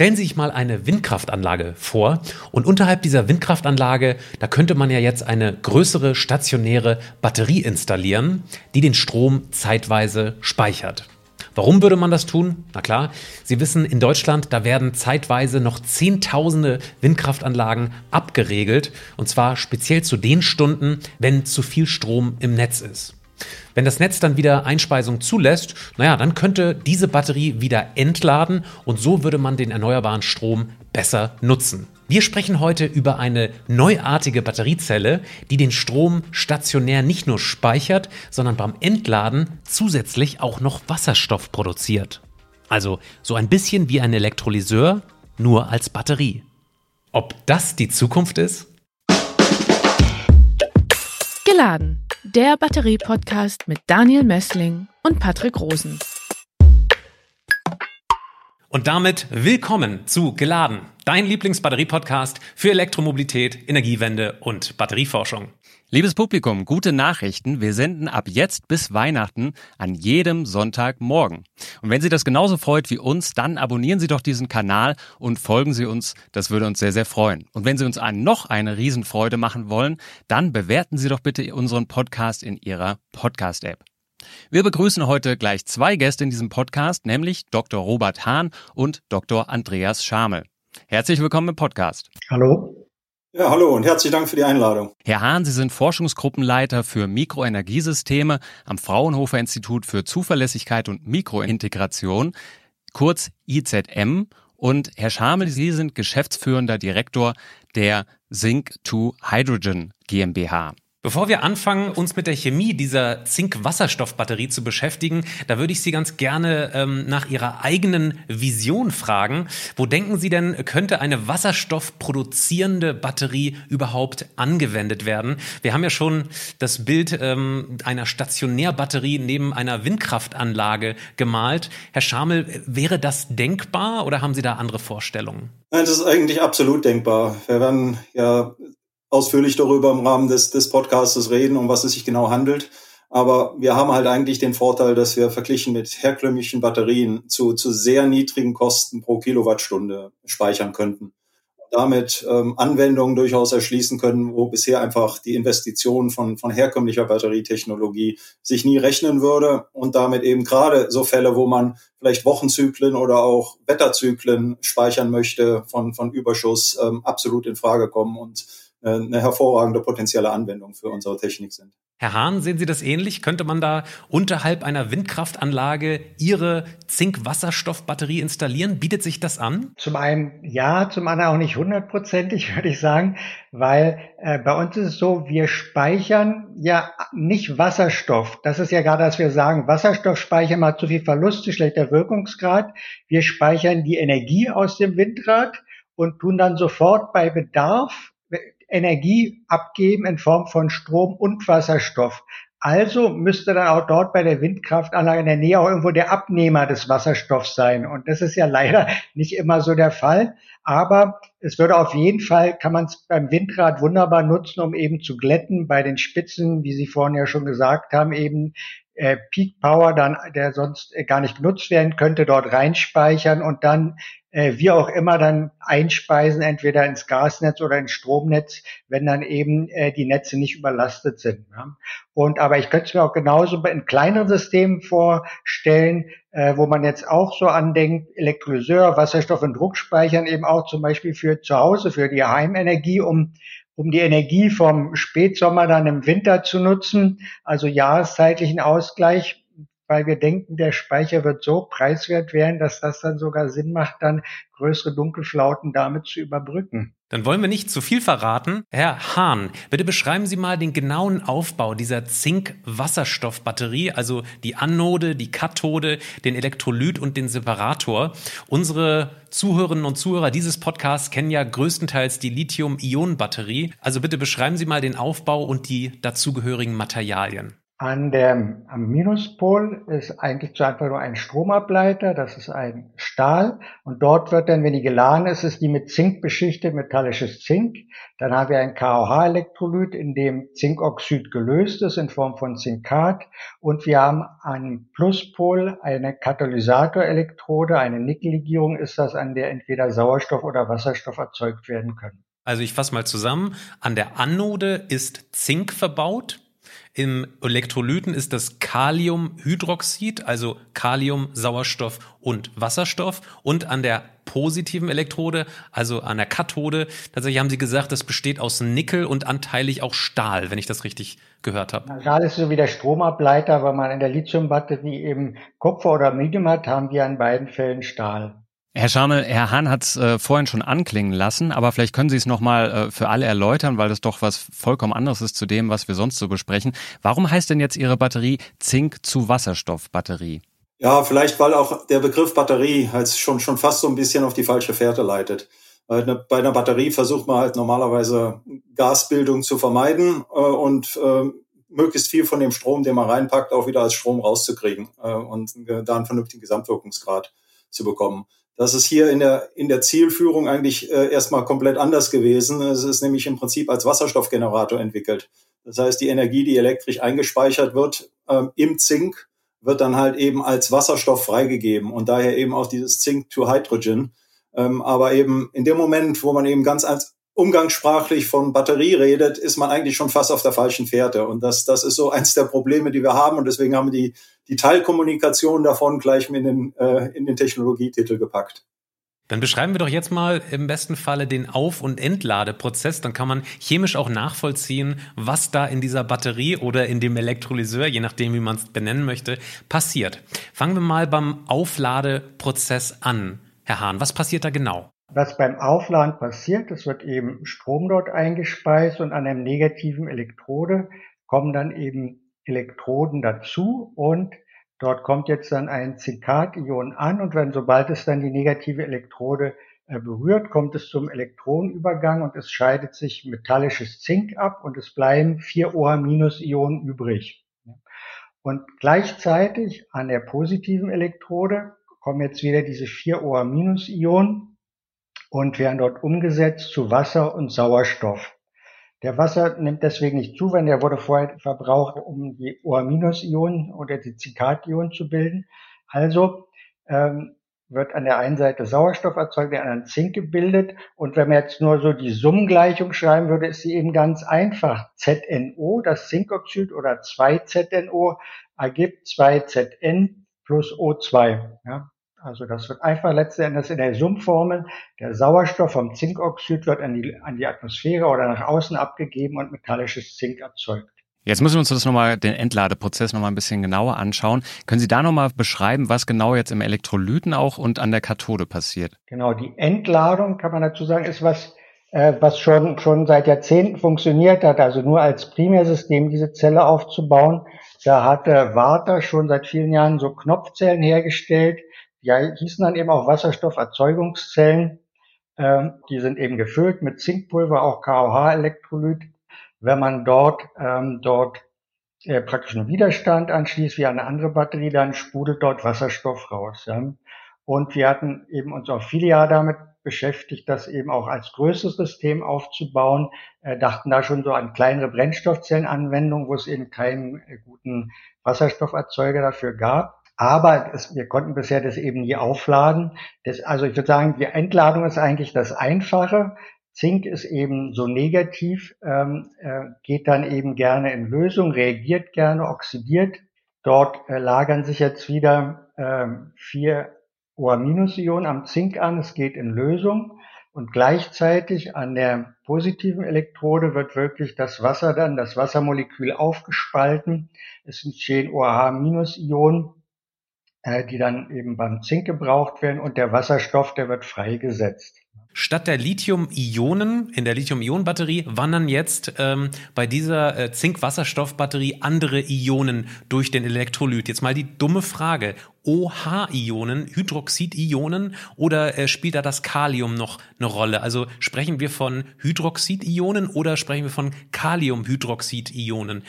Stellen Sie sich mal eine Windkraftanlage vor und unterhalb dieser Windkraftanlage, da könnte man ja jetzt eine größere stationäre Batterie installieren, die den Strom zeitweise speichert. Warum würde man das tun? Na klar, Sie wissen, in Deutschland, da werden zeitweise noch Zehntausende Windkraftanlagen abgeregelt, und zwar speziell zu den Stunden, wenn zu viel Strom im Netz ist. Wenn das Netz dann wieder Einspeisung zulässt, naja, dann könnte diese Batterie wieder entladen und so würde man den erneuerbaren Strom besser nutzen. Wir sprechen heute über eine neuartige Batteriezelle, die den Strom stationär nicht nur speichert, sondern beim Entladen zusätzlich auch noch Wasserstoff produziert. Also so ein bisschen wie ein Elektrolyseur, nur als Batterie. Ob das die Zukunft ist? Geladen, der Batterie-Podcast mit Daniel Messling und Patrick Rosen. Und damit willkommen zu Geladen, dein Lieblingsbatterie-Podcast für Elektromobilität, Energiewende und Batterieforschung. Liebes Publikum, gute Nachrichten. Wir senden ab jetzt bis Weihnachten an jedem Sonntagmorgen. Und wenn Sie das genauso freut wie uns, dann abonnieren Sie doch diesen Kanal und folgen Sie uns. Das würde uns sehr, sehr freuen. Und wenn Sie uns noch eine Riesenfreude machen wollen, dann bewerten Sie doch bitte unseren Podcast in Ihrer Podcast-App. Wir begrüßen heute gleich zwei Gäste in diesem Podcast, nämlich Dr. Robert Hahn und Dr. Andreas Schamel. Herzlich willkommen im Podcast. Hallo. Ja, hallo und herzlichen Dank für die Einladung. Herr Hahn, Sie sind Forschungsgruppenleiter für Mikroenergiesysteme am Fraunhofer Institut für Zuverlässigkeit und Mikrointegration, kurz IZM. Und Herr Schamel, Sie sind geschäftsführender Direktor der Zinc 2 Hydrogen GmbH. Bevor wir anfangen, uns mit der Chemie dieser Zink-Wasserstoff-Batterie zu beschäftigen, da würde ich Sie ganz gerne ähm, nach Ihrer eigenen Vision fragen. Wo denken Sie denn, könnte eine wasserstoffproduzierende Batterie überhaupt angewendet werden? Wir haben ja schon das Bild ähm, einer Stationärbatterie neben einer Windkraftanlage gemalt. Herr Schamel, wäre das denkbar oder haben Sie da andere Vorstellungen? Nein, das ist eigentlich absolut denkbar. Wir werden ja ausführlich darüber im Rahmen des, des Podcasts reden, um was es sich genau handelt. Aber wir haben halt eigentlich den Vorteil, dass wir verglichen mit herkömmlichen Batterien zu, zu sehr niedrigen Kosten pro Kilowattstunde speichern könnten. damit ähm, Anwendungen durchaus erschließen können, wo bisher einfach die Investition von, von herkömmlicher Batterietechnologie sich nie rechnen würde und damit eben gerade so Fälle, wo man vielleicht Wochenzyklen oder auch Wetterzyklen speichern möchte von, von Überschuss, ähm, absolut in Frage kommen und eine hervorragende potenzielle Anwendung für unsere Technik sind. Herr Hahn, sehen Sie das ähnlich? Könnte man da unterhalb einer Windkraftanlage Ihre Zink-Wasserstoff-Batterie installieren? Bietet sich das an? Zum einen ja, zum anderen auch nicht hundertprozentig, würde ich sagen, weil äh, bei uns ist es so, wir speichern ja nicht Wasserstoff. Das ist ja gerade, dass wir sagen, Wasserstoff speichern mal zu viel Verluste, schlechter Wirkungsgrad. Wir speichern die Energie aus dem Windrad und tun dann sofort bei Bedarf Energie abgeben in Form von Strom und Wasserstoff. Also müsste dann auch dort bei der Windkraftanlage in der Nähe auch irgendwo der Abnehmer des Wasserstoffs sein. Und das ist ja leider nicht immer so der Fall. Aber es würde auf jeden Fall, kann man es beim Windrad wunderbar nutzen, um eben zu glätten bei den Spitzen, wie Sie vorhin ja schon gesagt haben, eben äh, Peak Power dann, der sonst äh, gar nicht genutzt werden könnte, dort reinspeichern und dann äh, wie auch immer dann einspeisen, entweder ins Gasnetz oder ins Stromnetz, wenn dann eben äh, die Netze nicht überlastet sind. Ja. Und aber ich könnte es mir auch genauso in kleineren Systemen vorstellen, äh, wo man jetzt auch so andenkt, Elektrolyseur, Wasserstoff und Druckspeichern eben auch zum Beispiel für zu Hause, für die Heimenergie, um um die Energie vom Spätsommer dann im Winter zu nutzen, also jahreszeitlichen Ausgleich weil wir denken, der Speicher wird so preiswert werden, dass das dann sogar Sinn macht, dann größere Dunkelflauten damit zu überbrücken. Dann wollen wir nicht zu viel verraten. Herr Hahn, bitte beschreiben Sie mal den genauen Aufbau dieser Zink-Wasserstoff-Batterie, also die Anode, die Kathode, den Elektrolyt und den Separator. Unsere Zuhörerinnen und Zuhörer dieses Podcasts kennen ja größtenteils die Lithium-Ionen-Batterie. Also bitte beschreiben Sie mal den Aufbau und die dazugehörigen Materialien. An der, am Minuspol ist eigentlich einfach nur ein Stromableiter, das ist ein Stahl und dort wird dann, wenn die geladen ist, ist die mit Zink beschichtet, metallisches Zink. Dann haben wir ein KOH-Elektrolyt, in dem Zinkoxid gelöst ist in Form von Zinkat und wir haben am Pluspol eine Katalysatorelektrode, eine Nickellegierung ist das, an der entweder Sauerstoff oder Wasserstoff erzeugt werden können. Also ich fasse mal zusammen, an der Anode ist Zink verbaut im Elektrolyten ist das Kaliumhydroxid, also Kalium, Sauerstoff und Wasserstoff. Und an der positiven Elektrode, also an der Kathode, tatsächlich haben Sie gesagt, das besteht aus Nickel und anteilig auch Stahl, wenn ich das richtig gehört habe. Stahl ist so wie der Stromableiter, weil man in der Lithiumbatterie eben Kupfer oder Medium hat, haben wir in beiden Fällen Stahl. Herr Scharnel, Herr Hahn hat es äh, vorhin schon anklingen lassen, aber vielleicht können Sie es nochmal äh, für alle erläutern, weil das doch was vollkommen anderes ist zu dem, was wir sonst so besprechen. Warum heißt denn jetzt Ihre Batterie Zink zu Wasserstoff Batterie? Ja, vielleicht weil auch der Begriff Batterie halt schon, schon fast so ein bisschen auf die falsche Fährte leitet. Bei einer Batterie versucht man halt normalerweise Gasbildung zu vermeiden äh, und äh, möglichst viel von dem Strom, den man reinpackt, auch wieder als Strom rauszukriegen äh, und da einen vernünftigen Gesamtwirkungsgrad zu bekommen. Das ist hier in der, in der Zielführung eigentlich äh, erstmal komplett anders gewesen. Es ist nämlich im Prinzip als Wasserstoffgenerator entwickelt. Das heißt, die Energie, die elektrisch eingespeichert wird ähm, im Zink, wird dann halt eben als Wasserstoff freigegeben und daher eben auch dieses Zink to Hydrogen. Ähm, aber eben in dem Moment, wo man eben ganz als umgangssprachlich von Batterie redet, ist man eigentlich schon fast auf der falschen Fährte. Und das, das ist so eins der Probleme, die wir haben. Und deswegen haben wir die, die Teilkommunikation davon gleich in den, äh, in den Technologietitel gepackt. Dann beschreiben wir doch jetzt mal im besten Falle den Auf- und Entladeprozess. Dann kann man chemisch auch nachvollziehen, was da in dieser Batterie oder in dem Elektrolyseur, je nachdem, wie man es benennen möchte, passiert. Fangen wir mal beim Aufladeprozess an. Herr Hahn, was passiert da genau? Was beim Aufladen passiert, es wird eben Strom dort eingespeist und an einem negativen Elektrode kommen dann eben Elektroden dazu und dort kommt jetzt dann ein Zinkat-Ion an und wenn sobald es dann die negative Elektrode äh, berührt, kommt es zum Elektronenübergang und es scheidet sich metallisches Zink ab und es bleiben vier OH-Ionen übrig. Und gleichzeitig an der positiven Elektrode kommen jetzt wieder diese vier OH-Ionen und werden dort umgesetzt zu Wasser und Sauerstoff. Der Wasser nimmt deswegen nicht zu, wenn der wurde vorher verbraucht, um die OH-Ionen oder die Zikat-Ionen zu bilden. Also ähm, wird an der einen Seite Sauerstoff erzeugt, der anderen Zink gebildet. Und wenn man jetzt nur so die Summengleichung schreiben würde, ist sie eben ganz einfach. ZNO, das Zinkoxid oder 2ZNO ergibt 2ZN plus O2. Ja? Also das wird einfach letzten Endes in der Summformel. Der Sauerstoff vom Zinkoxid wird an die, an die Atmosphäre oder nach außen abgegeben und metallisches Zink erzeugt. Jetzt müssen wir uns das nochmal, den Entladeprozess nochmal ein bisschen genauer anschauen. Können Sie da nochmal beschreiben, was genau jetzt im Elektrolyten auch und an der Kathode passiert? Genau, die Entladung, kann man dazu sagen, ist was, äh, was schon, schon seit Jahrzehnten funktioniert hat, also nur als Primärsystem diese Zelle aufzubauen. Da hat der Warta schon seit vielen Jahren so Knopfzellen hergestellt, die hießen dann eben auch Wasserstofferzeugungszellen. Ähm, die sind eben gefüllt mit Zinkpulver, auch KOH-Elektrolyt. Wenn man dort, ähm, dort äh, praktisch einen Widerstand anschließt, wie eine andere Batterie, dann sprudelt dort Wasserstoff raus. Ja. Und wir hatten eben uns auch viele Jahre damit beschäftigt, das eben auch als größeres System aufzubauen, äh, dachten da schon so an kleinere Brennstoffzellenanwendungen, wo es eben keinen äh, guten Wasserstofferzeuger dafür gab. Aber es, wir konnten bisher das eben nie aufladen. Das, also ich würde sagen, die Entladung ist eigentlich das Einfache. Zink ist eben so negativ, ähm, äh, geht dann eben gerne in Lösung, reagiert gerne, oxidiert. Dort äh, lagern sich jetzt wieder äh, vier OH-Ionen am Zink an. Es geht in Lösung. Und gleichzeitig an der positiven Elektrode wird wirklich das Wasser dann, das Wassermolekül aufgespalten. Es entstehen OH-Ionen die dann eben beim Zink gebraucht werden und der Wasserstoff, der wird freigesetzt. Statt der Lithium-Ionen in der Lithium-Ionen-Batterie wandern jetzt ähm, bei dieser äh, Zink-Wasserstoff-Batterie andere Ionen durch den Elektrolyt. Jetzt mal die dumme Frage. OH-Ionen, Hydroxid-Ionen oder äh, spielt da das Kalium noch eine Rolle? Also sprechen wir von Hydroxid-Ionen oder sprechen wir von Kaliumhydroxid-Ionen?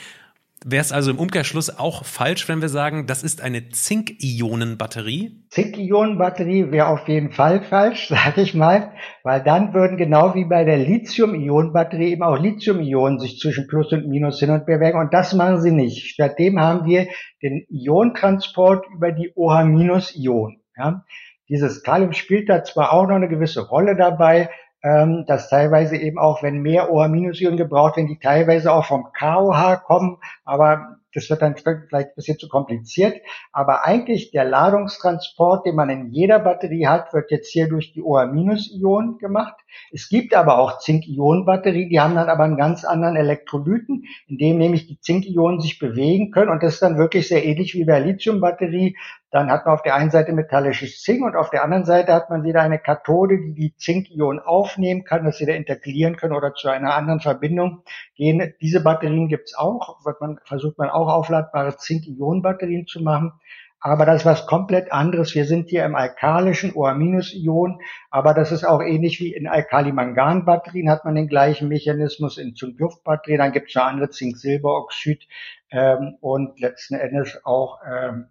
Wäre es also im Umkehrschluss auch falsch, wenn wir sagen, das ist eine Zink-Ionen-Batterie? Zink-Ionen-Batterie wäre auf jeden Fall falsch, sage ich mal, weil dann würden genau wie bei der Lithium-Ionen-Batterie eben auch Lithium-Ionen sich zwischen Plus und Minus hin und bewegen und das machen sie nicht. Stattdem haben wir den Ionentransport über die OH-Ionen. Ja. Dieses Kalium spielt da zwar auch noch eine gewisse Rolle dabei, ähm, dass teilweise eben auch, wenn mehr OH-Ionen gebraucht werden, die teilweise auch vom KOH kommen, aber das wird dann vielleicht ein bisschen zu kompliziert. Aber eigentlich der Ladungstransport, den man in jeder Batterie hat, wird jetzt hier durch die OH-Ionen gemacht. Es gibt aber auch Zink-Ionen-Batterien, die haben dann aber einen ganz anderen Elektrolyten, in dem nämlich die Zink-Ionen sich bewegen können. Und das ist dann wirklich sehr ähnlich wie bei Lithium-Batterie. Dann hat man auf der einen Seite metallisches Zink und auf der anderen Seite hat man wieder eine Kathode, die die Zink-Ionen aufnehmen kann, das wieder integrieren können oder zu einer anderen Verbindung gehen. Diese Batterien gibt's auch. Wird man, versucht man auch aufladbare Zink-Ionen-Batterien zu machen. Aber das ist was komplett anderes. Wir sind hier im alkalischen OH-Ion, aber das ist auch ähnlich wie in Alkalimangan-Batterien hat man den gleichen Mechanismus in Zink-Luft-Batterien. Dann gibt es noch andere Zink-Silberoxid ähm, und letzten Endes auch ähm,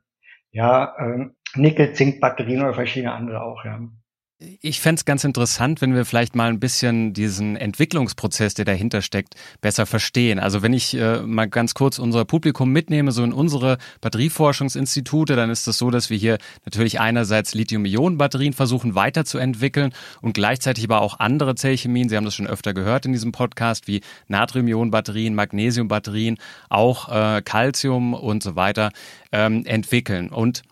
ja, ähm, Nickel-Zink-Batterien oder verschiedene andere auch. Ja. Ich fände es ganz interessant, wenn wir vielleicht mal ein bisschen diesen Entwicklungsprozess, der dahinter steckt, besser verstehen. Also wenn ich äh, mal ganz kurz unser Publikum mitnehme, so in unsere Batterieforschungsinstitute, dann ist es das so, dass wir hier natürlich einerseits Lithium-Ionen-Batterien versuchen weiterzuentwickeln und gleichzeitig aber auch andere Zellchemien, Sie haben das schon öfter gehört in diesem Podcast, wie Natrium-Ionen-Batterien, Magnesium-Batterien, auch äh, Calcium und so weiter ähm, entwickeln. Und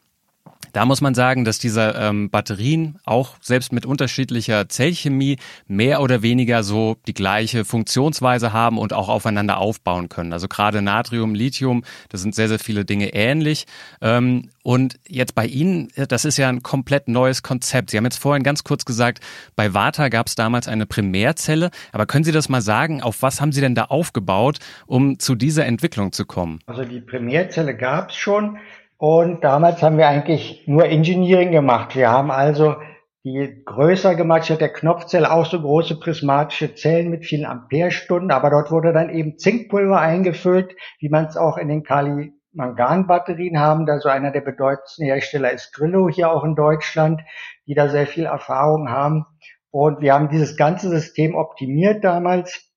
da muss man sagen, dass diese ähm, Batterien auch selbst mit unterschiedlicher Zellchemie mehr oder weniger so die gleiche Funktionsweise haben und auch aufeinander aufbauen können. Also gerade Natrium, Lithium, das sind sehr, sehr viele Dinge ähnlich. Ähm, und jetzt bei Ihnen, äh, das ist ja ein komplett neues Konzept. Sie haben jetzt vorhin ganz kurz gesagt, bei Vata gab es damals eine Primärzelle. Aber können Sie das mal sagen, auf was haben Sie denn da aufgebaut, um zu dieser Entwicklung zu kommen? Also die Primärzelle gab es schon. Und damals haben wir eigentlich nur Engineering gemacht. Wir haben also die größer gemacht. Ich hatte der Knopfzelle auch so große prismatische Zellen mit vielen Amperestunden, aber dort wurde dann eben Zinkpulver eingefüllt, wie man es auch in den Kali-Mangan-Batterien haben. Da so einer der bedeutendsten Hersteller ist Grillo hier auch in Deutschland, die da sehr viel Erfahrung haben. Und wir haben dieses ganze System optimiert damals.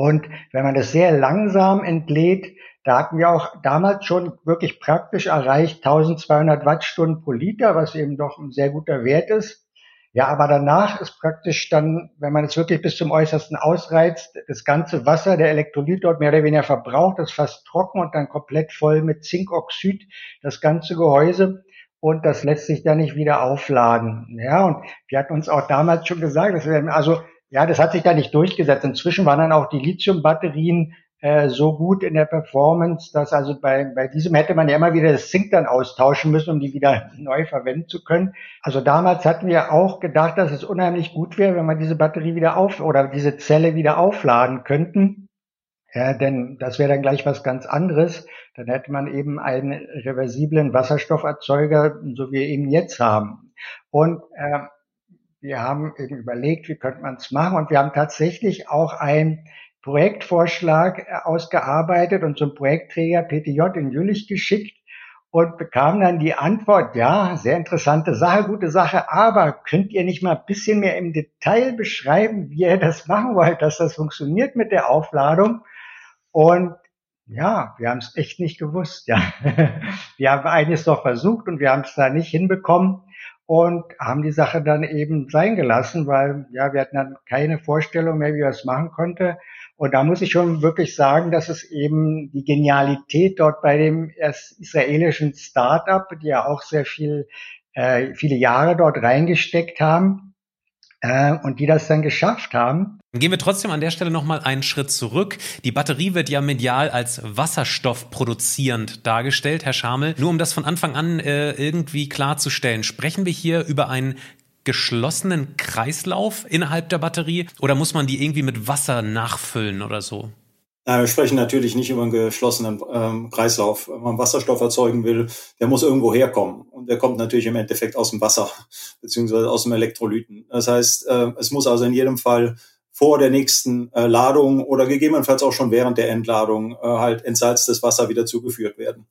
Und wenn man das sehr langsam entlädt, da hatten wir auch damals schon wirklich praktisch erreicht 1200 Wattstunden pro Liter, was eben doch ein sehr guter Wert ist. Ja, aber danach ist praktisch dann, wenn man es wirklich bis zum Äußersten ausreizt, das ganze Wasser, der Elektrolyt dort mehr oder weniger verbraucht, ist fast trocken und dann komplett voll mit Zinkoxid, das ganze Gehäuse. Und das lässt sich dann nicht wieder aufladen. Ja, und wir hatten uns auch damals schon gesagt, dass wir, also, ja, das hat sich da nicht durchgesetzt. Inzwischen waren dann auch die Lithium-Batterien äh, so gut in der Performance, dass also bei, bei diesem hätte man ja immer wieder das Zink dann austauschen müssen, um die wieder neu verwenden zu können. Also damals hatten wir auch gedacht, dass es unheimlich gut wäre, wenn man diese Batterie wieder auf oder diese Zelle wieder aufladen könnten. Ja, denn das wäre dann gleich was ganz anderes. Dann hätte man eben einen reversiblen Wasserstofferzeuger, so wie wir ihn jetzt haben. Und äh, wir haben eben überlegt, wie könnte man es machen. Und wir haben tatsächlich auch ein Projektvorschlag äh, ausgearbeitet und zum Projektträger PTJ in Jülich geschickt und bekam dann die Antwort, ja, sehr interessante Sache, gute Sache, aber könnt ihr nicht mal ein bisschen mehr im Detail beschreiben, wie ihr das machen wollt, dass das funktioniert mit der Aufladung? Und ja, wir haben es echt nicht gewusst, ja. Wir haben eines doch versucht und wir haben es da nicht hinbekommen und haben die Sache dann eben sein gelassen, weil ja, wir hatten dann keine Vorstellung mehr, wie wir es machen konnte. Und da muss ich schon wirklich sagen, dass es eben die Genialität dort bei dem israelischen Start-up, die ja auch sehr viel, äh, viele Jahre dort reingesteckt haben, und die das dann geschafft haben. Gehen wir trotzdem an der Stelle nochmal einen Schritt zurück. Die Batterie wird ja medial als wasserstoffproduzierend dargestellt, Herr Schamel. Nur um das von Anfang an äh, irgendwie klarzustellen, sprechen wir hier über einen geschlossenen Kreislauf innerhalb der Batterie oder muss man die irgendwie mit Wasser nachfüllen oder so? Ja, wir sprechen natürlich nicht über einen geschlossenen ähm, Kreislauf. Wenn man Wasserstoff erzeugen will, der muss irgendwo herkommen. Und der kommt natürlich im Endeffekt aus dem Wasser, beziehungsweise aus dem Elektrolyten. Das heißt, äh, es muss also in jedem Fall vor der nächsten äh, Ladung oder gegebenenfalls auch schon während der Entladung äh, halt entsalztes Wasser wieder zugeführt werden.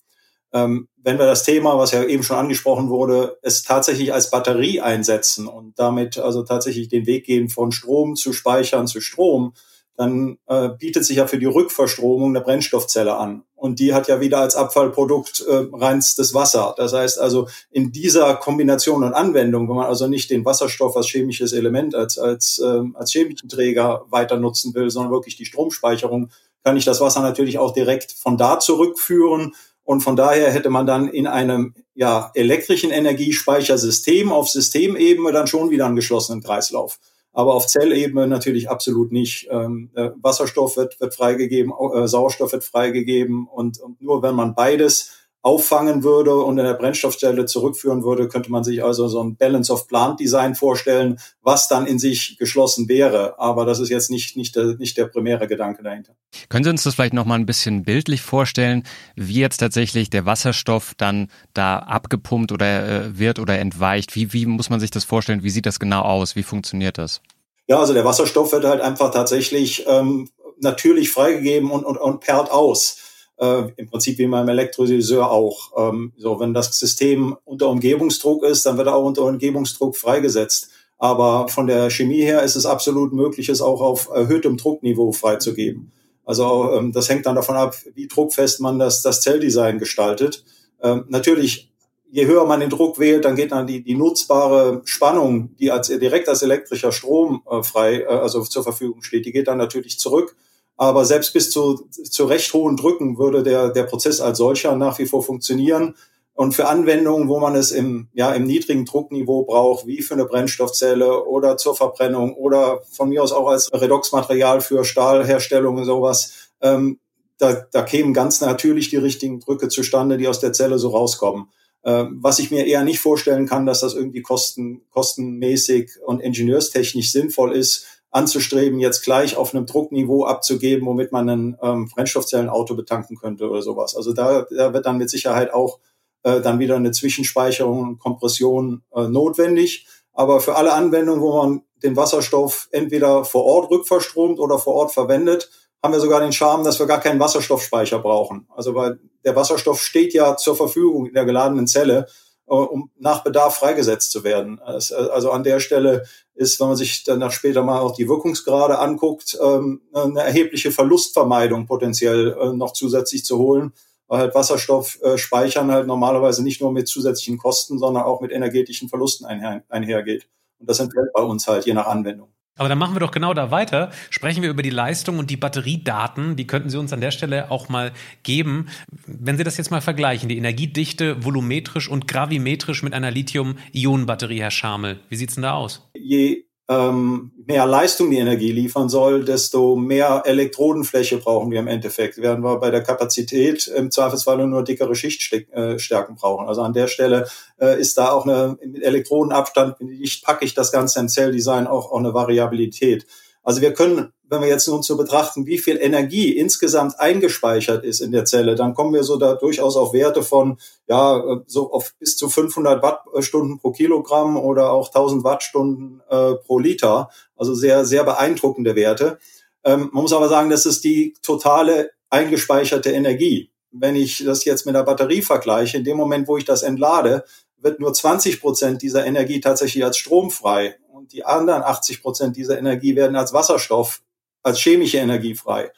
Ähm, wenn wir das Thema, was ja eben schon angesprochen wurde, es tatsächlich als Batterie einsetzen und damit also tatsächlich den Weg gehen von Strom zu Speichern zu Strom, dann äh, bietet sich ja für die Rückverstromung eine Brennstoffzelle an. Und die hat ja wieder als Abfallprodukt äh, reinstes Wasser. Das heißt also, in dieser Kombination und Anwendung, wenn man also nicht den Wasserstoff als chemisches Element, als, als, äh, als chemischen Träger weiter nutzen will, sondern wirklich die Stromspeicherung, kann ich das Wasser natürlich auch direkt von da zurückführen. Und von daher hätte man dann in einem ja, elektrischen Energiespeichersystem auf Systemebene dann schon wieder einen geschlossenen Kreislauf aber auf Zellebene natürlich absolut nicht. Ähm, äh, Wasserstoff wird, wird freigegeben, äh, Sauerstoff wird freigegeben und, und nur wenn man beides auffangen würde und in der Brennstoffzelle zurückführen würde, könnte man sich also so ein Balance of Plant Design vorstellen, was dann in sich geschlossen wäre. Aber das ist jetzt nicht, nicht, der, nicht der primäre Gedanke dahinter. Können Sie uns das vielleicht nochmal ein bisschen bildlich vorstellen, wie jetzt tatsächlich der Wasserstoff dann da abgepumpt oder äh, wird oder entweicht? Wie, wie muss man sich das vorstellen? Wie sieht das genau aus? Wie funktioniert das? Ja, also der Wasserstoff wird halt einfach tatsächlich ähm, natürlich freigegeben und, und, und perlt aus äh, im Prinzip wie beim Elektrolyseur auch. Ähm, so, wenn das System unter Umgebungsdruck ist, dann wird er auch unter Umgebungsdruck freigesetzt. Aber von der Chemie her ist es absolut möglich, es auch auf erhöhtem Druckniveau freizugeben. Also ähm, das hängt dann davon ab, wie druckfest man das, das Zelldesign gestaltet. Ähm, natürlich, je höher man den Druck wählt, dann geht dann die, die nutzbare Spannung, die als direkt als elektrischer Strom äh, frei, äh, also zur Verfügung steht, die geht dann natürlich zurück. Aber selbst bis zu, zu recht hohen Drücken würde der, der Prozess als solcher nach wie vor funktionieren. Und für Anwendungen, wo man es im, ja, im niedrigen Druckniveau braucht, wie für eine Brennstoffzelle oder zur Verbrennung oder von mir aus auch als Redoxmaterial für Stahlherstellung und sowas, ähm, da, da kämen ganz natürlich die richtigen Drücke zustande, die aus der Zelle so rauskommen. Ähm, was ich mir eher nicht vorstellen kann, dass das irgendwie kosten, kostenmäßig und ingenieurstechnisch sinnvoll ist, anzustreben, jetzt gleich auf einem Druckniveau abzugeben, womit man ein ähm, Brennstoffzellenauto betanken könnte oder sowas. Also da, da wird dann mit Sicherheit auch äh, dann wieder eine Zwischenspeicherung und Kompression äh, notwendig. Aber für alle Anwendungen, wo man den Wasserstoff entweder vor Ort rückverstromt oder vor Ort verwendet, haben wir sogar den Charme, dass wir gar keinen Wasserstoffspeicher brauchen. Also weil der Wasserstoff steht ja zur Verfügung in der geladenen Zelle um nach Bedarf freigesetzt zu werden. Also an der Stelle ist, wenn man sich dann später mal auch die Wirkungsgrade anguckt, ähm, eine erhebliche Verlustvermeidung potenziell äh, noch zusätzlich zu holen, weil halt Wasserstoff äh, speichern halt normalerweise nicht nur mit zusätzlichen Kosten, sondern auch mit energetischen Verlusten einhergeht. Und das entfällt bei uns halt je nach Anwendung. Aber dann machen wir doch genau da weiter. Sprechen wir über die Leistung und die Batteriedaten. Die könnten Sie uns an der Stelle auch mal geben. Wenn Sie das jetzt mal vergleichen, die Energiedichte volumetrisch und gravimetrisch mit einer Lithium-Ionen-Batterie, Herr Schamel. Wie sieht's denn da aus? Je ähm, mehr Leistung die Energie liefern soll, desto mehr Elektrodenfläche brauchen wir im Endeffekt. Werden wir bei der Kapazität im Zweifelsfall nur dickere Schichtstärken brauchen. Also an der Stelle äh, ist da auch eine Elektrodenabstand, ich packe ich das Ganze im Zelldesign auch, auch eine Variabilität. Also wir können wenn wir jetzt nun zu betrachten, wie viel Energie insgesamt eingespeichert ist in der Zelle, dann kommen wir so da durchaus auf Werte von, ja, so auf bis zu 500 Wattstunden pro Kilogramm oder auch 1000 Wattstunden äh, pro Liter. Also sehr, sehr beeindruckende Werte. Ähm, man muss aber sagen, das ist die totale eingespeicherte Energie. Wenn ich das jetzt mit der Batterie vergleiche, in dem Moment, wo ich das entlade, wird nur 20 Prozent dieser Energie tatsächlich als Strom frei. Und die anderen 80 Prozent dieser Energie werden als Wasserstoff als chemische Energie frei.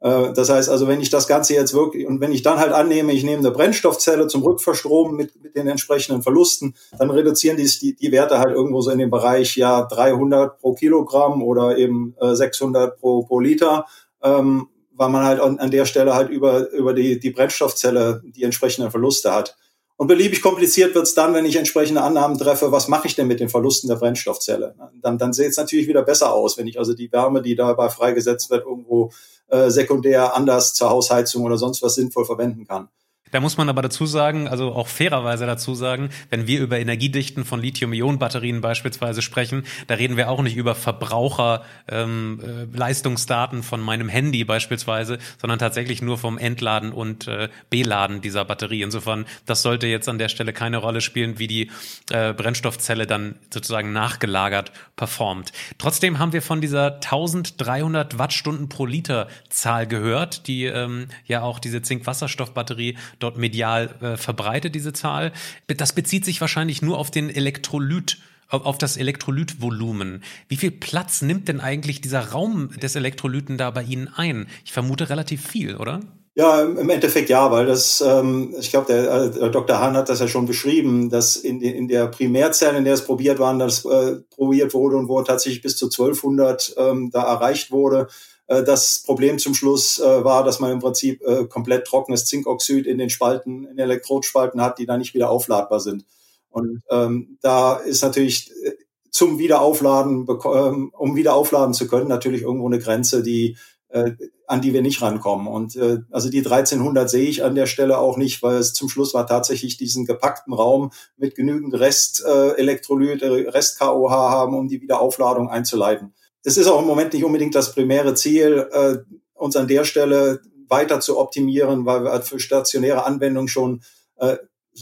Äh, das heißt also, wenn ich das Ganze jetzt wirklich, und wenn ich dann halt annehme, ich nehme eine Brennstoffzelle zum Rückverstromen mit, mit den entsprechenden Verlusten, dann reduzieren die, die, die Werte halt irgendwo so in dem Bereich ja 300 pro Kilogramm oder eben 600 äh, pro, pro Liter, ähm, weil man halt an, an der Stelle halt über, über die, die Brennstoffzelle die entsprechenden Verluste hat. Und beliebig kompliziert wird es dann, wenn ich entsprechende Annahmen treffe, was mache ich denn mit den Verlusten der Brennstoffzelle? Dann, dann sieht es natürlich wieder besser aus, wenn ich also die Wärme, die dabei freigesetzt wird, irgendwo äh, sekundär anders zur Hausheizung oder sonst was sinnvoll verwenden kann. Da muss man aber dazu sagen, also auch fairerweise dazu sagen, wenn wir über Energiedichten von Lithium-Ionen-Batterien beispielsweise sprechen, da reden wir auch nicht über Verbraucherleistungsdaten ähm, äh, von meinem Handy beispielsweise, sondern tatsächlich nur vom Entladen und äh, Beladen dieser Batterie. Insofern, das sollte jetzt an der Stelle keine Rolle spielen, wie die äh, Brennstoffzelle dann sozusagen nachgelagert performt. Trotzdem haben wir von dieser 1300 Wattstunden pro Liter Zahl gehört, die ähm, ja auch diese Zink-Wasserstoff-Batterie dort medial äh, verbreitet, diese Zahl. Das bezieht sich wahrscheinlich nur auf den Elektrolyt auf das Elektrolytvolumen. Wie viel Platz nimmt denn eigentlich dieser Raum des Elektrolyten da bei Ihnen ein? Ich vermute relativ viel, oder? Ja, im Endeffekt ja, weil das, ähm, ich glaube, der, äh, der Dr. Hahn hat das ja schon beschrieben, dass in, in der Primärzelle, in der es probiert war, das äh, probiert wurde und wo tatsächlich bis zu 1200 ähm, da erreicht wurde, äh, das Problem zum Schluss äh, war, dass man im Prinzip äh, komplett trockenes Zinkoxid in den Spalten, in den Elektrodspalten hat, die dann nicht wieder aufladbar sind. Und ähm, da ist natürlich äh, zum Wiederaufladen, ähm, um wieder aufladen zu können, natürlich irgendwo eine Grenze, die äh, an die wir nicht rankommen. Und äh, also die 1300 sehe ich an der Stelle auch nicht, weil es zum Schluss war tatsächlich diesen gepackten Raum mit genügend Rest äh, Elektrolyt, Rest KOH haben, um die Wiederaufladung einzuleiten es ist auch im Moment nicht unbedingt das primäre Ziel, äh, uns an der Stelle weiter zu optimieren, weil wir für stationäre Anwendungen schon äh,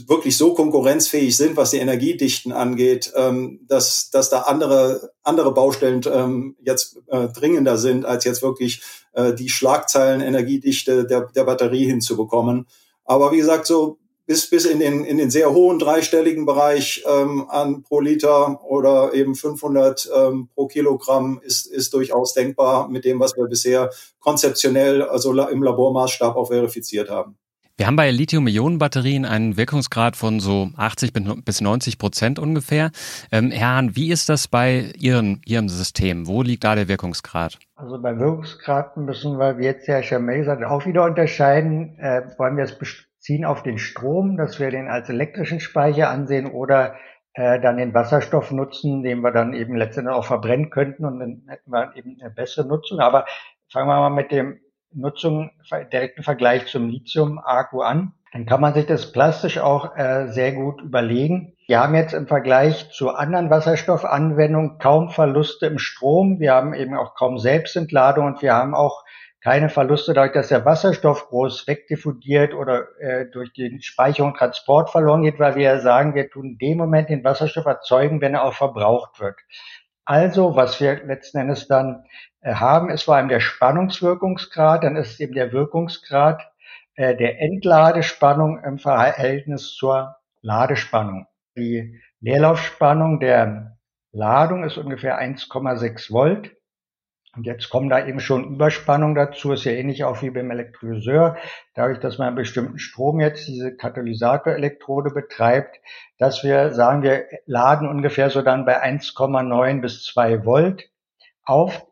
wirklich so konkurrenzfähig sind, was die Energiedichten angeht, ähm, dass, dass da andere, andere Baustellen ähm, jetzt äh, dringender sind, als jetzt wirklich äh, die Schlagzeilen Energiedichte der, der Batterie hinzubekommen. Aber wie gesagt, so bis, bis in, den, in den sehr hohen dreistelligen Bereich ähm, an pro Liter oder eben 500 ähm, pro Kilogramm ist, ist durchaus denkbar mit dem, was wir bisher konzeptionell, also im Labormaßstab auch verifiziert haben. Wir haben bei Lithium-Ionen-Batterien einen Wirkungsgrad von so 80 bis 90 Prozent ungefähr. Ähm, Herr Hahn, wie ist das bei Ihren, Ihrem System? Wo liegt da der Wirkungsgrad? Also beim Wirkungsgrad müssen wir, wie jetzt Herr Schamel gesagt auch wieder unterscheiden. Äh, wollen wir es ziehen auf den Strom, dass wir den als elektrischen Speicher ansehen oder äh, dann den Wasserstoff nutzen, den wir dann eben letztendlich auch verbrennen könnten und dann hätten wir eben eine bessere Nutzung. Aber fangen wir mal mit dem Nutzung, direkten Vergleich zum Lithium-Akku an. Dann kann man sich das plastisch auch äh, sehr gut überlegen. Wir haben jetzt im Vergleich zu anderen Wasserstoffanwendungen kaum Verluste im Strom. Wir haben eben auch kaum Selbstentladung und wir haben auch keine Verluste dadurch, dass der Wasserstoff groß wegdiffundiert oder äh, durch die Speicherung und Transport verloren geht, weil wir ja sagen, wir tun in dem Moment den Wasserstoff erzeugen, wenn er auch verbraucht wird. Also, was wir letzten Endes dann äh, haben, ist vor allem der Spannungswirkungsgrad, dann ist eben der Wirkungsgrad äh, der Entladespannung im Verhältnis zur Ladespannung. Die Leerlaufspannung der Ladung ist ungefähr 1,6 Volt und jetzt kommen da eben schon Überspannung dazu, ist ja ähnlich auch wie beim Elektrolyseur. Dadurch, dass man einen bestimmten Strom jetzt diese Katalysatorelektrode betreibt, dass wir sagen, wir laden ungefähr so dann bei 1,9 bis 2 Volt auf.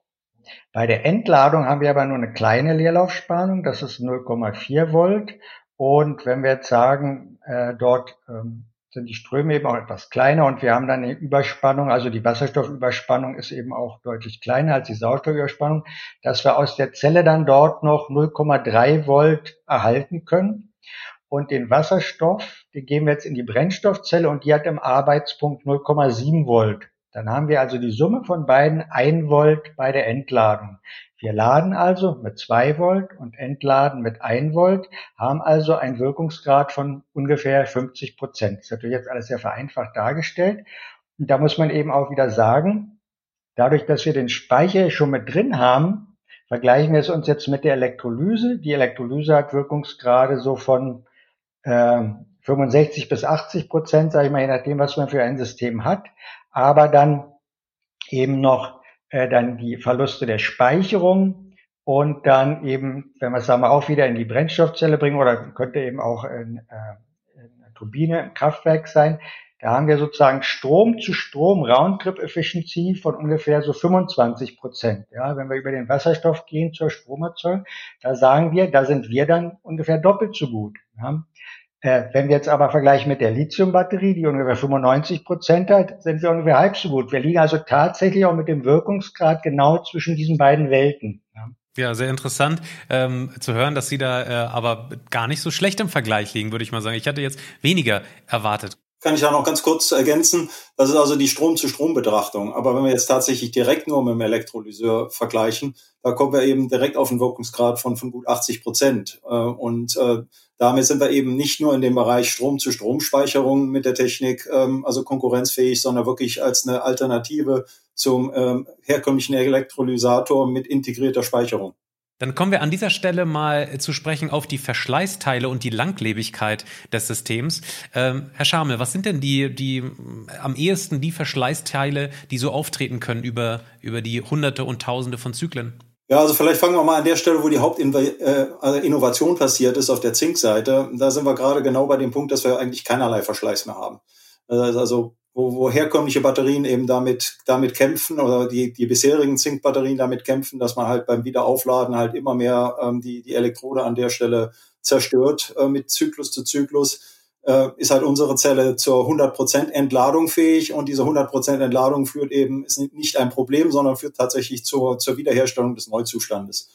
Bei der Entladung haben wir aber nur eine kleine Leerlaufspannung, das ist 0,4 Volt. Und wenn wir jetzt sagen, äh, dort ähm, sind die Ströme eben auch etwas kleiner und wir haben dann eine Überspannung, also die Wasserstoffüberspannung ist eben auch deutlich kleiner als die Sauerstoffüberspannung, dass wir aus der Zelle dann dort noch 0,3 Volt erhalten können. Und den Wasserstoff, den geben wir jetzt in die Brennstoffzelle und die hat im Arbeitspunkt 0,7 Volt. Dann haben wir also die Summe von beiden 1 Volt bei der Entladung. Wir laden also mit 2 Volt und entladen mit 1 Volt, haben also einen Wirkungsgrad von ungefähr 50 Prozent. Das ist natürlich jetzt alles sehr vereinfacht dargestellt. Und da muss man eben auch wieder sagen, dadurch, dass wir den Speicher schon mit drin haben, vergleichen wir es uns jetzt mit der Elektrolyse. Die Elektrolyse hat Wirkungsgrade so von äh, 65 bis 80 Prozent, sage ich mal, je nachdem, was man für ein System hat. Aber dann eben noch äh, dann die Verluste der Speicherung und dann eben, wenn wir es sagen wir auch wieder in die Brennstoffzelle bringen oder könnte eben auch in, äh, in eine Turbine im Kraftwerk sein, da haben wir sozusagen Strom zu Strom Roundtrip Efficiency von ungefähr so 25 Prozent. Ja, wenn wir über den Wasserstoff gehen zur Stromerzeugung, da sagen wir, da sind wir dann ungefähr doppelt so gut. Ja. Äh, wenn wir jetzt aber vergleichen mit der Lithiumbatterie, die ungefähr 95 Prozent hat, sind wir ungefähr halb so gut. Wir liegen also tatsächlich auch mit dem Wirkungsgrad genau zwischen diesen beiden Welten. Ja, sehr interessant ähm, zu hören, dass Sie da äh, aber gar nicht so schlecht im Vergleich liegen, würde ich mal sagen. Ich hatte jetzt weniger erwartet. Kann ich da noch ganz kurz ergänzen? Das ist also die Strom-zu-Strom-Betrachtung. Aber wenn wir jetzt tatsächlich direkt nur mit dem Elektrolyseur vergleichen, da kommen wir eben direkt auf einen Wirkungsgrad von, von gut 80 Prozent. Äh, und äh, damit sind wir eben nicht nur in dem Bereich Strom-zu-Strom-Speicherung mit der Technik, ähm, also konkurrenzfähig, sondern wirklich als eine Alternative zum ähm, herkömmlichen Elektrolysator mit integrierter Speicherung. Dann kommen wir an dieser Stelle mal zu sprechen auf die Verschleißteile und die Langlebigkeit des Systems. Ähm, Herr Schamel, was sind denn die, die am ehesten die Verschleißteile, die so auftreten können über, über die Hunderte und Tausende von Zyklen? Ja, also vielleicht fangen wir mal an der Stelle, wo die Hauptinnovation äh, passiert ist, auf der Zinkseite. Da sind wir gerade genau bei dem Punkt, dass wir eigentlich keinerlei Verschleiß mehr haben. Also wo, wo herkömmliche Batterien eben damit, damit kämpfen oder die, die bisherigen Zinkbatterien damit kämpfen, dass man halt beim Wiederaufladen halt immer mehr ähm, die, die Elektrode an der Stelle zerstört äh, mit Zyklus zu Zyklus, äh, ist halt unsere Zelle zur 100% Entladung fähig und diese 100% Entladung führt eben, ist nicht ein Problem, sondern führt tatsächlich zur, zur Wiederherstellung des Neuzustandes.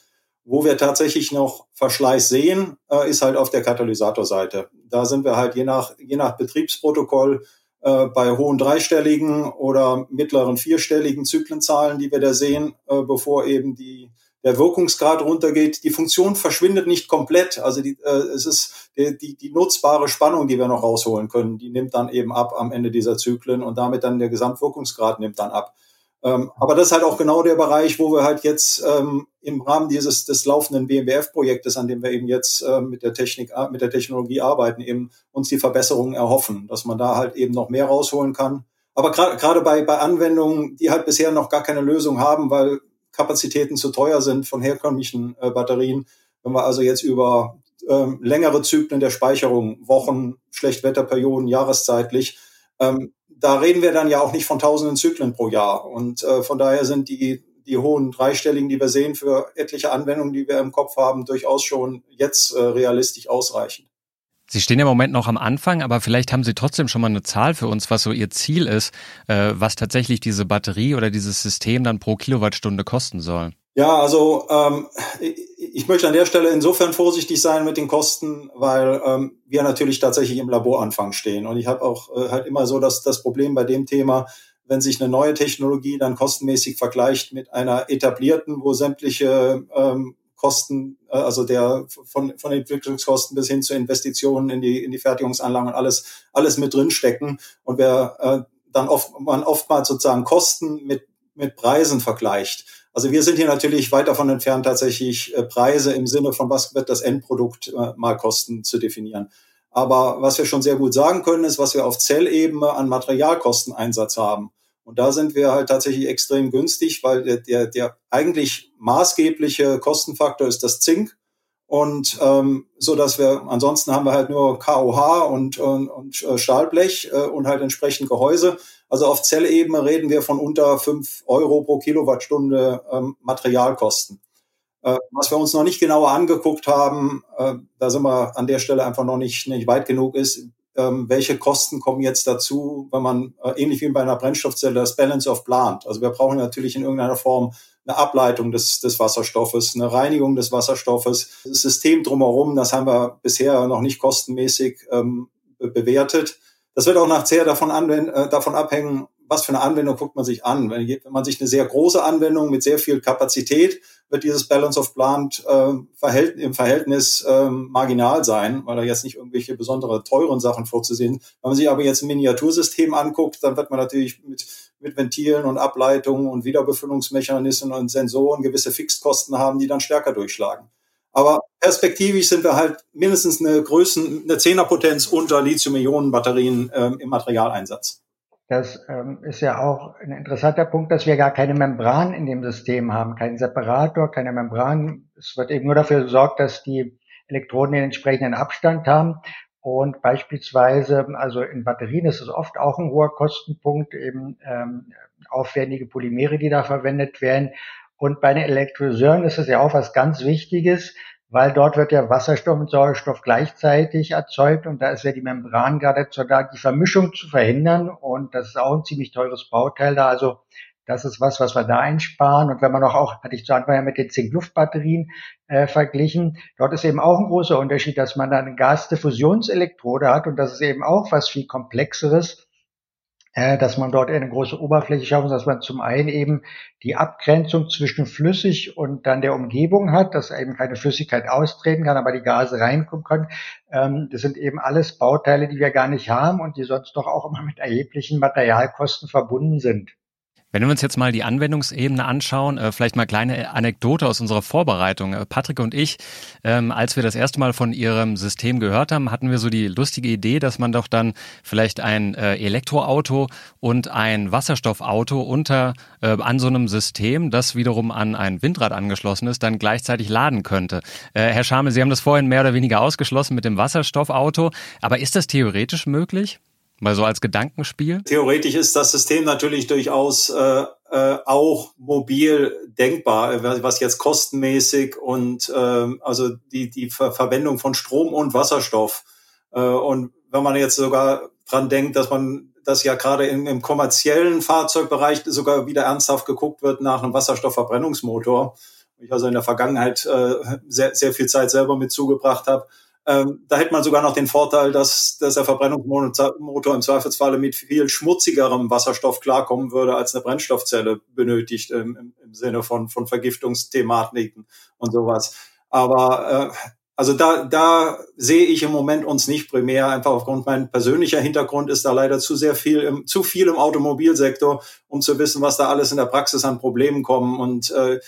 Wo wir tatsächlich noch Verschleiß sehen, äh, ist halt auf der Katalysatorseite. Da sind wir halt je nach, je nach Betriebsprotokoll äh, bei hohen dreistelligen oder mittleren vierstelligen Zyklenzahlen, die wir da sehen, äh, bevor eben die, der Wirkungsgrad runtergeht. Die Funktion verschwindet nicht komplett. Also die, äh, es ist die, die, die nutzbare Spannung, die wir noch rausholen können, die nimmt dann eben ab am Ende dieser Zyklen und damit dann der Gesamtwirkungsgrad nimmt dann ab. Ähm, aber das ist halt auch genau der Bereich, wo wir halt jetzt ähm, im Rahmen dieses des laufenden BMWF-Projektes, an dem wir eben jetzt äh, mit der Technik, äh, mit der Technologie arbeiten, eben uns die Verbesserungen erhoffen, dass man da halt eben noch mehr rausholen kann. Aber gerade bei, bei Anwendungen, die halt bisher noch gar keine Lösung haben, weil Kapazitäten zu teuer sind von herkömmlichen äh, Batterien, wenn wir also jetzt über ähm, längere Zyklen der Speicherung, Wochen, Schlechtwetterperioden, jahreszeitlich, ähm, da reden wir dann ja auch nicht von tausenden Zyklen pro Jahr. Und äh, von daher sind die, die hohen dreistelligen, die wir sehen für etliche Anwendungen, die wir im Kopf haben, durchaus schon jetzt äh, realistisch ausreichend. Sie stehen im Moment noch am Anfang, aber vielleicht haben Sie trotzdem schon mal eine Zahl für uns, was so Ihr Ziel ist, äh, was tatsächlich diese Batterie oder dieses System dann pro Kilowattstunde kosten soll. Ja, also ähm, ich möchte an der Stelle insofern vorsichtig sein mit den Kosten, weil ähm, wir natürlich tatsächlich im Laboranfang stehen. Und ich habe auch äh, halt immer so dass das Problem bei dem Thema, wenn sich eine neue Technologie dann kostenmäßig vergleicht mit einer etablierten, wo sämtliche ähm, Kosten, äh, also der von, von Entwicklungskosten bis hin zu Investitionen in die, in die Fertigungsanlagen und alles, alles mit drin stecken. Und wer äh, dann oft, man oftmals sozusagen Kosten mit, mit Preisen vergleicht also wir sind hier natürlich weit davon entfernt, tatsächlich äh, Preise im Sinne von was wird das Endprodukt äh, mal kosten zu definieren. Aber was wir schon sehr gut sagen können, ist, was wir auf Zellebene an Materialkosteneinsatz haben. Und da sind wir halt tatsächlich extrem günstig, weil der, der, der eigentlich maßgebliche Kostenfaktor ist das Zink. Und ähm, so dass wir, ansonsten haben wir halt nur KOH und, und, und äh, Stahlblech äh, und halt entsprechend Gehäuse. Also auf Zellebene reden wir von unter fünf Euro pro Kilowattstunde ähm, Materialkosten. Äh, was wir uns noch nicht genauer angeguckt haben, äh, da sind wir an der Stelle einfach noch nicht, nicht weit genug ist, ähm, welche Kosten kommen jetzt dazu, wenn man äh, ähnlich wie bei einer Brennstoffzelle das Balance of Plant. Also wir brauchen natürlich in irgendeiner Form eine Ableitung des, des Wasserstoffes, eine Reinigung des Wasserstoffes. Das System drumherum, das haben wir bisher noch nicht kostenmäßig ähm, bewertet. Das wird auch nachher davon, äh, davon abhängen, was für eine Anwendung guckt man sich an. Wenn, wenn, man sich eine sehr große Anwendung mit sehr viel Kapazität, wird dieses Balance of Plant äh, Verhält, im Verhältnis äh, marginal sein, weil da jetzt nicht irgendwelche besondere teuren Sachen vorzusehen. Wenn man sich aber jetzt ein Miniatursystem anguckt, dann wird man natürlich mit, mit Ventilen und Ableitungen und Wiederbefüllungsmechanismen und Sensoren gewisse Fixkosten haben, die dann stärker durchschlagen. Aber perspektivisch sind wir halt mindestens eine Größen, eine Zehnerpotenz unter Lithium-Ionen-Batterien ähm, im Materialeinsatz. Das ähm, ist ja auch ein interessanter Punkt, dass wir gar keine Membran in dem System haben, keinen Separator, keine Membran. Es wird eben nur dafür gesorgt, dass die Elektroden den entsprechenden Abstand haben. Und beispielsweise, also in Batterien ist es oft auch ein hoher Kostenpunkt, eben ähm, aufwendige Polymere, die da verwendet werden. Und bei den Elektrolyseuren ist es ja auch was ganz Wichtiges, weil dort wird ja Wasserstoff und Sauerstoff gleichzeitig erzeugt und da ist ja die Membran gerade dazu da, die Vermischung zu verhindern und das ist auch ein ziemlich teures Bauteil da. Also Das ist was, was wir da einsparen. Und wenn man auch, auch hatte ich zu Anfang ja mit den Zink-Luft-Batterien äh, verglichen, dort ist eben auch ein großer Unterschied, dass man da eine Gasdiffusionselektrode hat und das ist eben auch was viel komplexeres dass man dort eine große Oberfläche schafft, dass man zum einen eben die Abgrenzung zwischen flüssig und dann der Umgebung hat, dass eben keine Flüssigkeit austreten kann, aber die Gase reinkommen können. Ähm, das sind eben alles Bauteile, die wir gar nicht haben und die sonst doch auch immer mit erheblichen Materialkosten verbunden sind. Wenn wir uns jetzt mal die Anwendungsebene anschauen, äh, vielleicht mal kleine Anekdote aus unserer Vorbereitung. Äh, Patrick und ich, ähm, als wir das erste Mal von Ihrem System gehört haben, hatten wir so die lustige Idee, dass man doch dann vielleicht ein äh, Elektroauto und ein Wasserstoffauto unter an so einem System, das wiederum an ein Windrad angeschlossen ist, dann gleichzeitig laden könnte. Herr Schamel, Sie haben das vorhin mehr oder weniger ausgeschlossen mit dem Wasserstoffauto, aber ist das theoretisch möglich? Mal so als Gedankenspiel? Theoretisch ist das System natürlich durchaus äh, äh, auch mobil denkbar, äh, was jetzt kostenmäßig und äh, also die, die Ver Verwendung von Strom und Wasserstoff. Äh, und wenn man jetzt sogar dran denkt, dass man das ja gerade im, im kommerziellen Fahrzeugbereich sogar wieder ernsthaft geguckt wird nach einem Wasserstoffverbrennungsmotor. Ich also in der Vergangenheit äh, sehr, sehr viel Zeit selber mit zugebracht habe ähm, da hätte man sogar noch den Vorteil, dass, dass der Verbrennungsmotor im Zweifelsfalle mit viel schmutzigerem Wasserstoff klarkommen würde, als eine Brennstoffzelle benötigt im, im, im Sinne von, von Vergiftungsthematiken und sowas. Aber äh, also da, da sehe ich im Moment uns nicht primär, einfach aufgrund mein persönlicher Hintergrund ist da leider zu sehr viel, im, zu viel im Automobilsektor, um zu wissen, was da alles in der Praxis an Problemen kommen. Und äh,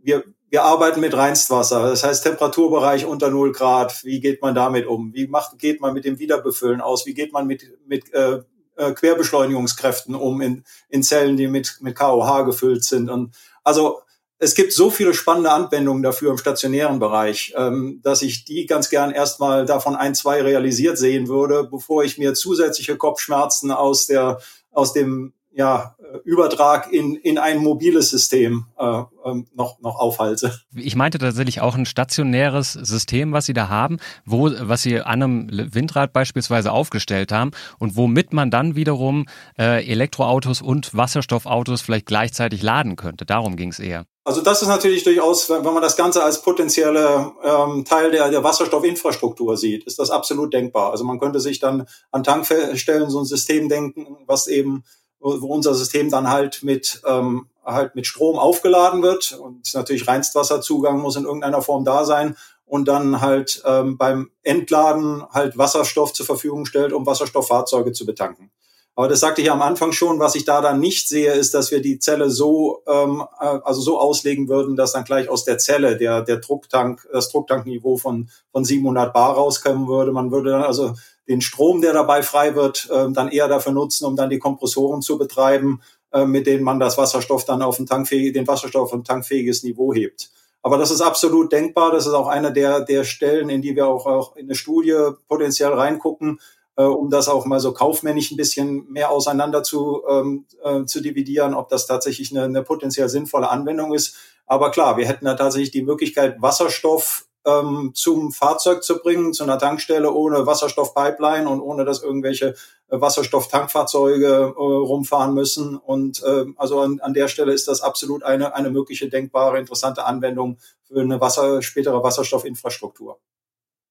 wir, wir arbeiten mit Reinstwasser, das heißt Temperaturbereich unter 0 Grad. Wie geht man damit um? Wie macht, geht man mit dem Wiederbefüllen aus? Wie geht man mit, mit äh, äh Querbeschleunigungskräften um in, in Zellen, die mit, mit KOH gefüllt sind? Und also es gibt so viele spannende Anwendungen dafür im stationären Bereich, ähm, dass ich die ganz gern erstmal davon ein, zwei realisiert sehen würde, bevor ich mir zusätzliche Kopfschmerzen aus der aus dem ja, Übertrag in, in ein mobiles System äh, ähm, noch, noch aufhalte. Ich meinte tatsächlich auch ein stationäres System, was Sie da haben, wo, was Sie an einem Windrad beispielsweise aufgestellt haben und womit man dann wiederum äh, Elektroautos und Wasserstoffautos vielleicht gleichzeitig laden könnte. Darum ging es eher. Also das ist natürlich durchaus, wenn man das Ganze als potenzielle ähm, Teil der, der Wasserstoffinfrastruktur sieht, ist das absolut denkbar. Also man könnte sich dann an Tankstellen so ein System denken, was eben wo unser System dann halt mit ähm, halt mit Strom aufgeladen wird und natürlich Reinstwasserzugang muss in irgendeiner Form da sein und dann halt ähm, beim Entladen halt Wasserstoff zur Verfügung stellt, um Wasserstofffahrzeuge zu betanken. Aber das sagte ich am Anfang schon, was ich da dann nicht sehe, ist, dass wir die Zelle so, ähm, äh, also so auslegen würden, dass dann gleich aus der Zelle der, der Drucktank, das Drucktankniveau von, von 700 Bar rauskommen würde. Man würde dann also den Strom, der dabei frei wird, äh, dann eher dafür nutzen, um dann die Kompressoren zu betreiben, äh, mit denen man das Wasserstoff dann auf ein tankfähig, den Wasserstoff auf ein tankfähiges Niveau hebt. Aber das ist absolut denkbar. Das ist auch eine der, der Stellen, in die wir auch, auch in eine Studie potenziell reingucken, äh, um das auch mal so kaufmännisch ein bisschen mehr auseinander zu, ähm, äh, zu dividieren, ob das tatsächlich eine, eine potenziell sinnvolle Anwendung ist. Aber klar, wir hätten da tatsächlich die Möglichkeit, Wasserstoff ähm, zum Fahrzeug zu bringen, zu einer Tankstelle ohne Wasserstoffpipeline und ohne dass irgendwelche äh, Wasserstofftankfahrzeuge äh, rumfahren müssen. Und äh, also an, an der Stelle ist das absolut eine, eine mögliche denkbare, interessante Anwendung für eine Wasser, spätere Wasserstoffinfrastruktur.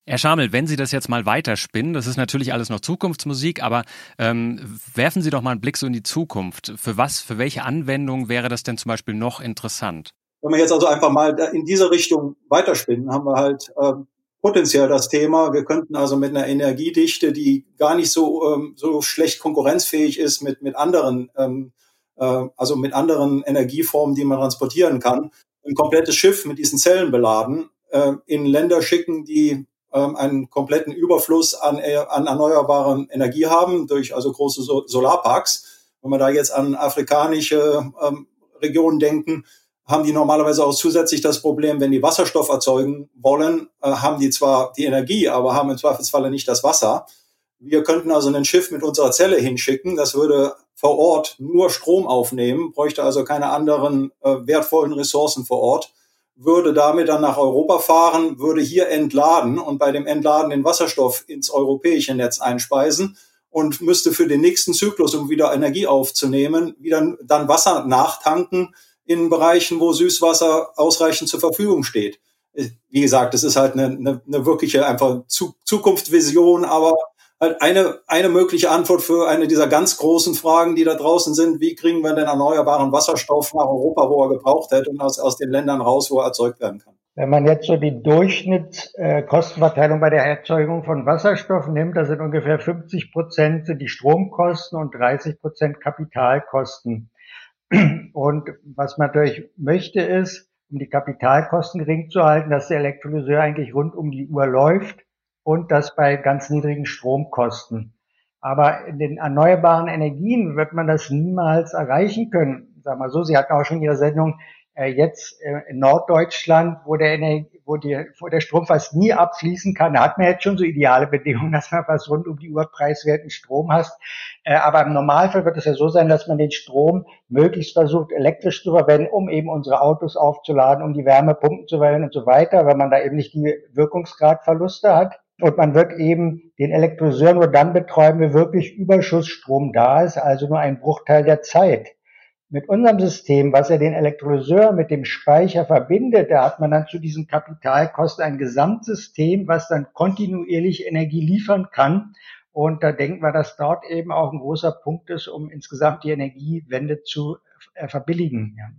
Herr Schamel, wenn Sie das jetzt mal weiterspinnen, das ist natürlich alles noch Zukunftsmusik, aber ähm, werfen Sie doch mal einen Blick so in die Zukunft. Für was, für welche Anwendung wäre das denn zum Beispiel noch interessant? Wenn wir jetzt also einfach mal in diese Richtung weiterspinnen, haben wir halt ähm, potenziell das Thema. Wir könnten also mit einer Energiedichte, die gar nicht so, ähm, so schlecht konkurrenzfähig ist mit, mit anderen, ähm, äh, also mit anderen Energieformen, die man transportieren kann, ein komplettes Schiff mit diesen Zellen beladen, äh, in Länder schicken, die ähm, einen kompletten Überfluss an, äh, an erneuerbaren Energie haben, durch also große so Solarparks. Wenn wir da jetzt an afrikanische ähm, Regionen denken, haben die normalerweise auch zusätzlich das Problem, wenn die Wasserstoff erzeugen wollen, äh, haben die zwar die Energie, aber haben im Zweifelsfalle nicht das Wasser. Wir könnten also ein Schiff mit unserer Zelle hinschicken, das würde vor Ort nur Strom aufnehmen, bräuchte also keine anderen äh, wertvollen Ressourcen vor Ort, würde damit dann nach Europa fahren, würde hier entladen und bei dem Entladen den Wasserstoff ins europäische Netz einspeisen und müsste für den nächsten Zyklus, um wieder Energie aufzunehmen, wieder dann Wasser nachtanken in Bereichen, wo Süßwasser ausreichend zur Verfügung steht. Wie gesagt, das ist halt eine, eine, eine wirkliche einfach Zukunftsvision, aber halt eine, eine mögliche Antwort für eine dieser ganz großen Fragen, die da draußen sind. Wie kriegen wir denn erneuerbaren Wasserstoff nach Europa, wo er gebraucht hätte und aus, aus den Ländern raus, wo er erzeugt werden kann? Wenn man jetzt so die Durchschnittskostenverteilung äh, bei der Erzeugung von Wasserstoff nimmt, da sind ungefähr 50 Prozent die Stromkosten und 30 Prozent Kapitalkosten. Und was man natürlich möchte ist, um die Kapitalkosten gering zu halten, dass der Elektrolyseur eigentlich rund um die Uhr läuft und das bei ganz niedrigen Stromkosten. Aber in den erneuerbaren Energien wird man das niemals erreichen können. Sag mal so, Sie hatten auch schon in Ihrer Sendung jetzt äh, in Norddeutschland, wo der, wo, die, wo der Strom fast nie abfließen kann, da hat man jetzt schon so ideale Bedingungen, dass man fast rund um die Uhr preiswerten Strom hast. Äh, aber im Normalfall wird es ja so sein, dass man den Strom möglichst versucht, elektrisch zu verwenden, um eben unsere Autos aufzuladen, um die Wärmepumpen zu verwenden und so weiter, weil man da eben nicht die Wirkungsgradverluste hat. Und man wird eben den Elektrolyseur nur dann betreiben, wenn wirklich Überschussstrom da ist, also nur ein Bruchteil der Zeit. Mit unserem System, was ja den Elektrolyseur mit dem Speicher verbindet, da hat man dann zu diesen Kapitalkosten ein Gesamtsystem, was dann kontinuierlich Energie liefern kann. Und da denken wir, dass dort eben auch ein großer Punkt ist, um insgesamt die Energiewende zu äh, verbilligen. Ja.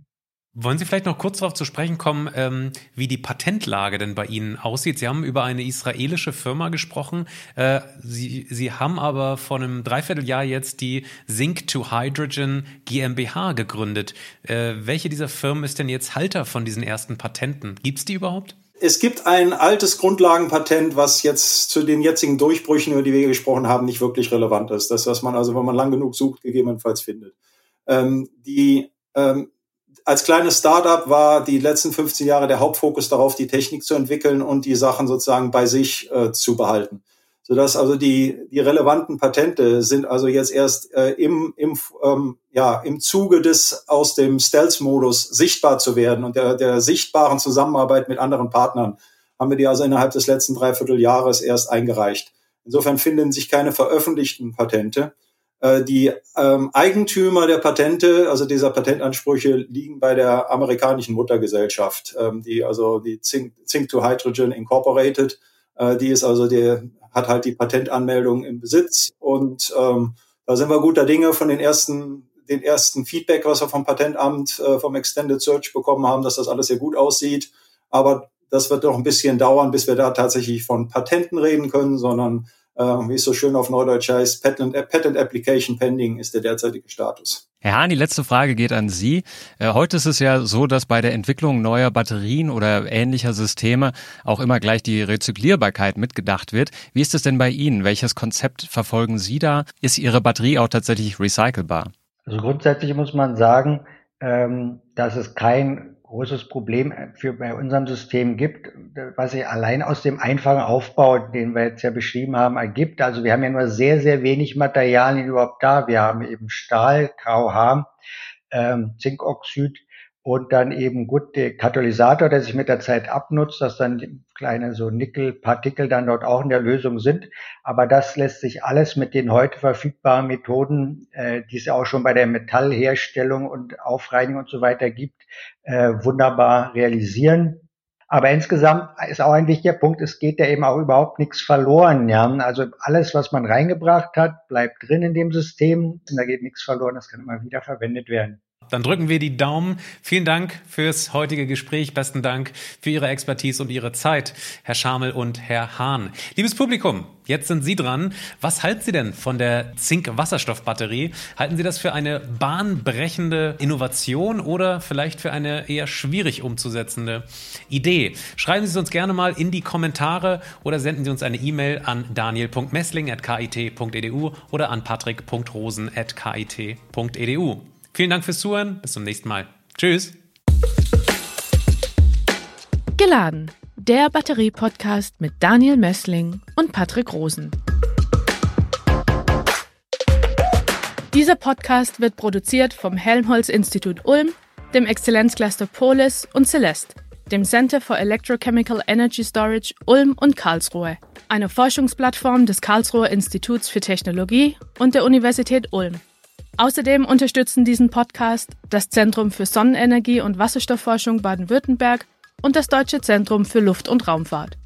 Wollen Sie vielleicht noch kurz darauf zu sprechen kommen, ähm, wie die Patentlage denn bei Ihnen aussieht? Sie haben über eine israelische Firma gesprochen. Äh, Sie, Sie haben aber vor einem Dreivierteljahr jetzt die Zinc to Hydrogen GmbH gegründet. Äh, welche dieser Firmen ist denn jetzt Halter von diesen ersten Patenten? Gibt es die überhaupt? Es gibt ein altes Grundlagenpatent, was jetzt zu den jetzigen Durchbrüchen, über die wir gesprochen haben, nicht wirklich relevant ist. Das, was man also, wenn man lang genug sucht, gegebenenfalls findet. Ähm, die ähm, als kleines Startup war die letzten 15 Jahre der Hauptfokus darauf, die Technik zu entwickeln und die Sachen sozusagen bei sich äh, zu behalten. Sodass also die, die relevanten Patente sind also jetzt erst äh, im, im, ähm, ja, im Zuge des aus dem Stealth-Modus sichtbar zu werden und der, der sichtbaren Zusammenarbeit mit anderen Partnern haben wir die also innerhalb des letzten Dreivierteljahres erst eingereicht. Insofern finden sich keine veröffentlichten Patente. Äh, die ähm, Eigentümer der Patente, also dieser Patentansprüche, liegen bei der amerikanischen Muttergesellschaft, ähm, die also die Zink, Zink to Hydrogen Incorporated, äh, die ist also die hat halt die Patentanmeldung im Besitz und ähm, da sind wir guter Dinge von den ersten den ersten Feedback, was wir vom Patentamt, äh, vom Extended Search bekommen haben, dass das alles sehr gut aussieht. Aber das wird noch ein bisschen dauern, bis wir da tatsächlich von Patenten reden können, sondern äh, wie es so schön auf Neudeutsch heißt, Patent, Patent Application Pending ist der derzeitige Status. Herr Hahn, die letzte Frage geht an Sie. Äh, heute ist es ja so, dass bei der Entwicklung neuer Batterien oder ähnlicher Systeme auch immer gleich die Rezyklierbarkeit mitgedacht wird. Wie ist es denn bei Ihnen? Welches Konzept verfolgen Sie da? Ist Ihre Batterie auch tatsächlich recycelbar? Also grundsätzlich muss man sagen, ähm, dass es kein großes Problem für bei unserem System gibt, was sich allein aus dem einfachen Aufbau, den wir jetzt ja beschrieben haben, ergibt. Also wir haben ja nur sehr, sehr wenig Materialien überhaupt da. Wir haben eben Stahl, KOH, ähm, Zinkoxid, und dann eben gut der Katalysator, der sich mit der Zeit abnutzt, dass dann kleine so Nickelpartikel dann dort auch in der Lösung sind. Aber das lässt sich alles mit den heute verfügbaren Methoden, äh, die es auch schon bei der Metallherstellung und Aufreinigung und so weiter gibt, äh, wunderbar realisieren. Aber insgesamt ist auch ein wichtiger Punkt, es geht ja eben auch überhaupt nichts verloren. Ja? Also alles, was man reingebracht hat, bleibt drin in dem System und da geht nichts verloren, das kann immer wieder verwendet werden. Dann drücken wir die Daumen. Vielen Dank fürs heutige Gespräch. Besten Dank für Ihre Expertise und Ihre Zeit, Herr Schamel und Herr Hahn. Liebes Publikum, jetzt sind Sie dran. Was halten Sie denn von der Zink-Wasserstoffbatterie? Halten Sie das für eine bahnbrechende Innovation oder vielleicht für eine eher schwierig umzusetzende Idee? Schreiben Sie es uns gerne mal in die Kommentare oder senden Sie uns eine E-Mail an daniel.messling.kit.edu oder an patrick.rosen.kit.edu. Vielen Dank fürs Zuhören. Bis zum nächsten Mal. Tschüss. Geladen. Der Batterie-Podcast mit Daniel Messling und Patrick Rosen. Dieser Podcast wird produziert vom Helmholtz-Institut Ulm, dem Exzellenzcluster Polis und Celeste. dem Center for Electrochemical Energy Storage Ulm und Karlsruhe, eine Forschungsplattform des Karlsruher Instituts für Technologie und der Universität Ulm. Außerdem unterstützen diesen Podcast das Zentrum für Sonnenenergie und Wasserstoffforschung Baden-Württemberg und das Deutsche Zentrum für Luft- und Raumfahrt.